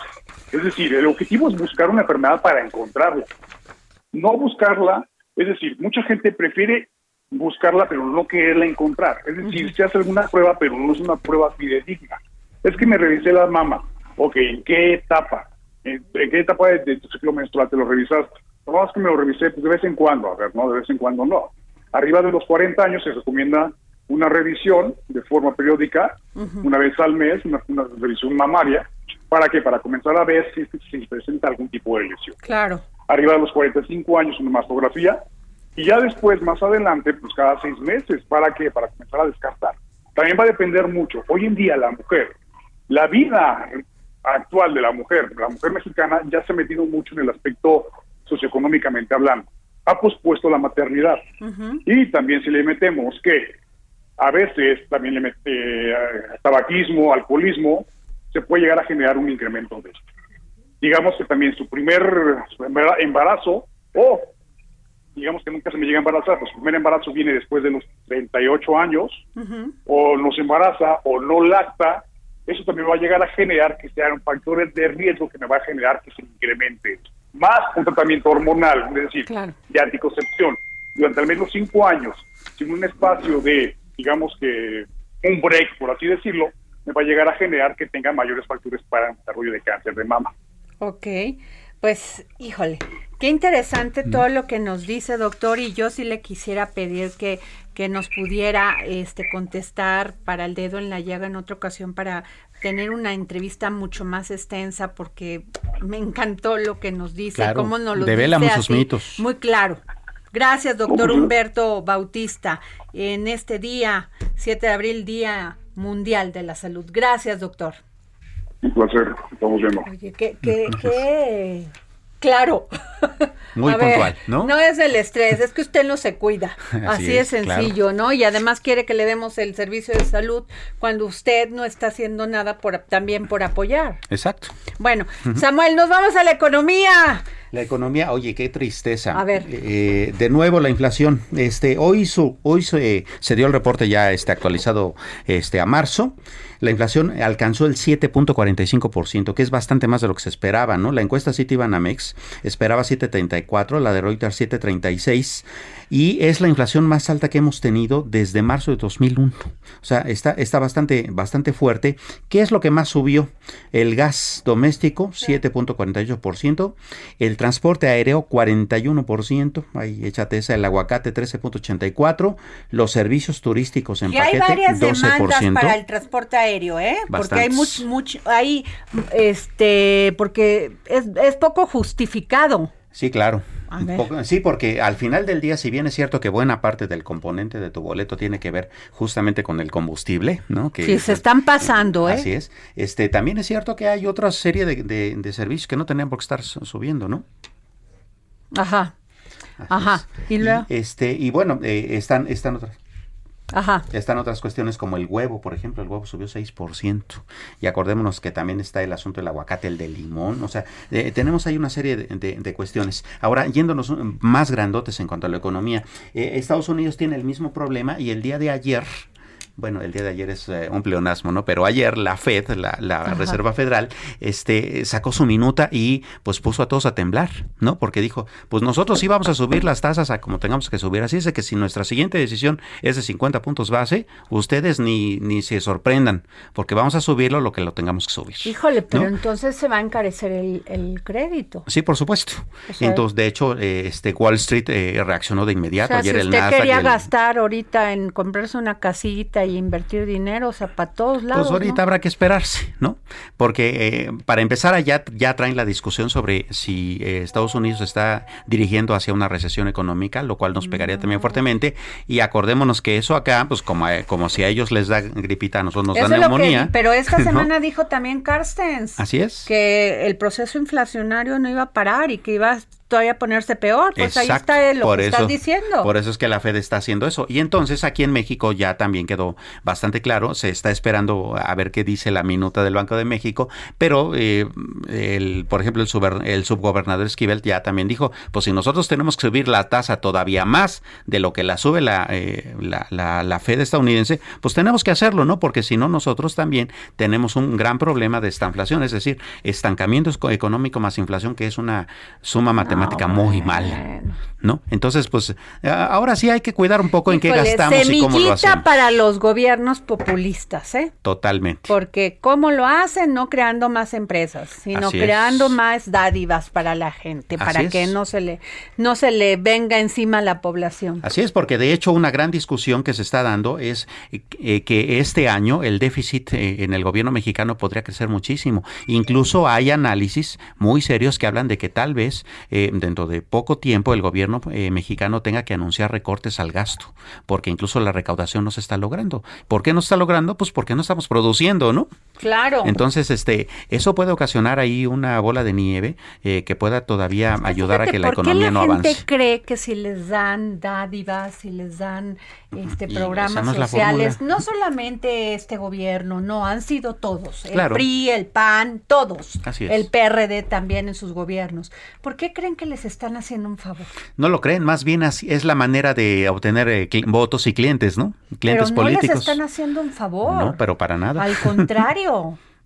Es decir, el objetivo es buscar una enfermedad para encontrarla. No buscarla, es decir, mucha gente prefiere buscarla pero no quererla encontrar. Es decir, se hace alguna prueba pero no es una prueba fidedigna. Es que me revisé la mama. Ok, ¿en qué etapa? ¿En, qué etapa de, tu ciclo menstrual te lo revisaste? No, es que me lo revisé pues, de vez en cuando. A ver, no, de vez en cuando no. Arriba de los 40 años se recomienda una revisión de forma periódica, una vez al mes, una, revisión mamaria, ¿para qué? Para comenzar a ver si, se presenta algún tipo de lesión. Claro. Arriba de los 45 años una mastografía y ya después, más adelante, pues cada seis meses, ¿para qué? Para comenzar a descartar. También va a depender mucho. Hoy en día la mujer, la vida actual de la mujer, la mujer mexicana ya se ha metido mucho en el aspecto socioeconómicamente hablando. Ha pospuesto la maternidad. Y también si le metemos que a veces también le mete eh, tabaquismo, alcoholismo, se puede llegar a generar un incremento de esto. Digamos que también su primer embarazo, o digamos que nunca se me llega a embarazar, pues su primer embarazo viene después de los 38 años, o no se embaraza, o no lacta, eso también va a llegar a generar que sean factores de riesgo que me va a generar que se incremente. Más un tratamiento hormonal, es decir, de anticoncepción, durante al menos cinco años, sin un espacio de digamos que un break, por así decirlo, me va a llegar a generar que tenga mayores factores para el desarrollo de cáncer de mama. Ok, pues híjole, qué interesante mm. todo lo que nos dice doctor y yo sí le quisiera pedir que, que nos pudiera este contestar para el dedo en la llaga en otra ocasión para tener una entrevista mucho más extensa porque me encantó lo que nos dice, cómo nos lo dice sus mitos. Muy claro. Gracias, doctor Humberto Bautista, en este día, 7 de abril, Día Mundial de la Salud. Gracias, doctor. Un placer, estamos viendo. Oye, qué, qué, qué claro. Muy puntual, ¿no? No es el estrés, es que usted no se cuida. Así, es, sencillo, ¿no? Y además quiere que le demos el servicio de salud cuando usted no está haciendo nada por también por apoyar. Exacto. Bueno, Samuel, nos vamos a la economía. La economía, oye, qué tristeza. A ver. Eh, de nuevo la inflación. Este, hoy su, hoy se, se, dio el reporte ya este actualizado este a marzo. La inflación alcanzó el 7.45%, que es bastante más de lo que se esperaba, ¿no? La encuesta Citibanamex esperaba 7.34, la de Reuters 7.36 y es la inflación más alta que hemos tenido desde marzo de 2001. O sea, está, está bastante, bastante fuerte. ¿Qué es lo que más subió? El gas doméstico, 7.48%, el transporte aéreo, 41%, ahí échate esa, el aguacate, 13.84%, los servicios turísticos en paquete, hay varias 12%. para el transporte aéreo, ¿eh? Porque hay mucho, mucho, hay, este, porque es, es poco justificado. Sí, claro. Sí, porque al final del día, si bien es cierto que buena parte del componente de tu boleto tiene que ver justamente con el combustible, ¿no? Que, sí, se están pasando, ¿eh? Así es. Este, también es cierto que hay otra serie de, servicios que no tenían por qué estar subiendo, ¿no? Ajá. Ajá. Y, luego. este, y bueno, eh, están, están otras. Ajá. Están otras cuestiones como el huevo, por ejemplo, el huevo subió 6%. Y acordémonos que también está el asunto del aguacate, el de limón. O sea, eh, tenemos ahí una serie de, cuestiones. Ahora, yéndonos más grandotes en cuanto a la economía, eh, Estados Unidos tiene el mismo problema y el día de ayer bueno, el día de ayer es eh, un pleonasmo, ¿no? Pero ayer la Fed, la, Reserva Federal, este, sacó su minuta y pues puso a todos a temblar, ¿no? Porque dijo, pues nosotros sí vamos a subir las tasas a como tengamos que subir. Así es de que si nuestra siguiente decisión es de 50 puntos base, ustedes ni, ni se sorprendan, porque vamos a subirlo lo que lo tengamos que subir. Híjole, pero entonces se va a encarecer el, crédito. Sí, por supuesto. entonces, de hecho, eh, este Wall Street eh, reaccionó de inmediato. ayer si el usted quería gastar ahorita en comprarse una casita y invertir dinero, o sea, para todos lados. Pues ahorita habrá que esperarse, ¿no? Porque eh, para empezar allá ya traen la discusión sobre si eh, Estados Unidos está dirigiendo hacia una recesión económica, lo cual nos pegaría también fuertemente. Y acordémonos que eso acá, pues como, eh, como si a ellos les da gripita, a nosotros nos da neumonía. pero esta semana dijo también Carstens. Así es. Que el proceso inflacionario no iba a parar y que iba todavía ponerse peor. Pues ahí está lo que estás diciendo. Por eso es que la Fed está haciendo eso. Y entonces aquí en México ya también quedó bastante claro. Se está esperando a ver qué dice la minuta del Banco de México. Pero, eh, el, por ejemplo, el, el subgobernador Esquivel ya también dijo, pues si nosotros tenemos que subir la tasa todavía más de lo que la sube la, eh, la, la, la Fed estadounidense, pues tenemos que hacerlo, ¿no? Porque si no, nosotros también tenemos un gran problema de esta inflación. Es decir, estancamiento económico más inflación, que es una suma matemática muy mal. ¿No? Entonces, pues ahora sí hay que cuidar un poco en qué gastamos y cómo lo hacemos. para los gobiernos populistas, ¿eh? Totalmente. Porque cómo lo hacen, no creando más empresas, sino creando más dádivas para la gente, para que no se le no se le venga encima a la población. Así es, porque de hecho una gran discusión que se está dando es eh, que este año el déficit eh, en el gobierno mexicano podría crecer muchísimo. Incluso hay análisis muy serios que hablan de que tal vez eh, dentro de poco tiempo el gobierno eh, mexicano tenga que anunciar recortes al gasto, porque incluso la recaudación no se está logrando. ¿Por qué no se está logrando? Pues porque no estamos produciendo, ¿no? Claro. Entonces, este, eso puede ocasionar ahí una bola de nieve eh, que pueda todavía ayudar a que la economía no avance. ¿Por qué la gente cree que si les dan dádivas, si les dan este programas sociales, no solamente este gobierno, no, han sido todos, el PRI, el PAN, todos, el PRD también en sus gobiernos. ¿Por qué creen que les están haciendo un favor? No lo creen, más bien así es la manera de obtener eh, votos y clientes, ¿no? Clientes pero no les están haciendo un favor. No, pero para nada. Al contrario.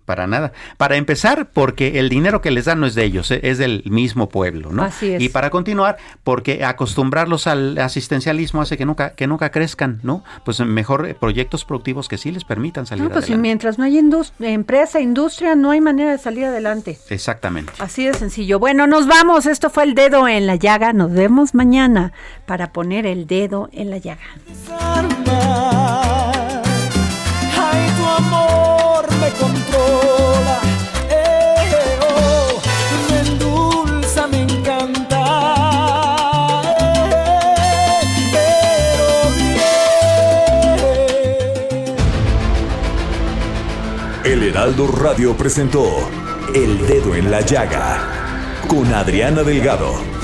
Para nada. Para empezar, porque el dinero que les dan no es de ellos, eh, es del mismo pueblo, ¿no? Así es. Y para continuar, porque acostumbrarlos al asistencialismo hace que nunca, que nunca crezcan, ¿no? Pues mejor eh, proyectos productivos que sí les permitan salir no, pues adelante. mientras no hay empresa, industria, no hay manera de salir adelante. Exactamente. Así de sencillo. Bueno, nos vamos. Esto fue el dedo en la llaga. Nos vemos mañana para poner el dedo en la llaga. Controla. Eh, oh, me endulza, me encanta. Eh, pero bien. El Heraldo Radio presentó El Dedo en la Llaga con Adriana Delgado.